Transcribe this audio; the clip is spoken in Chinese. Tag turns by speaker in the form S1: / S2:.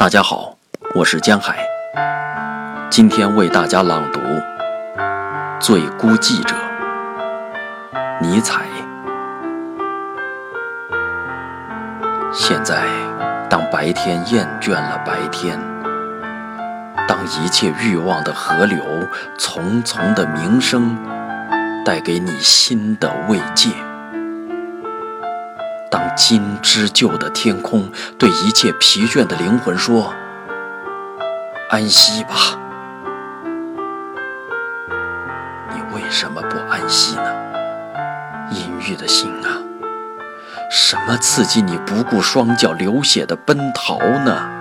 S1: 大家好，我是江海。今天为大家朗读《最孤寂者》尼采。现在，当白天厌倦了白天，当一切欲望的河流、丛丛的鸣声带给你新的慰藉。当金织就的天空对一切疲倦的灵魂说：“安息吧。”你为什么不安息呢？阴郁的心啊，什么刺激你不顾双脚流血的奔逃呢？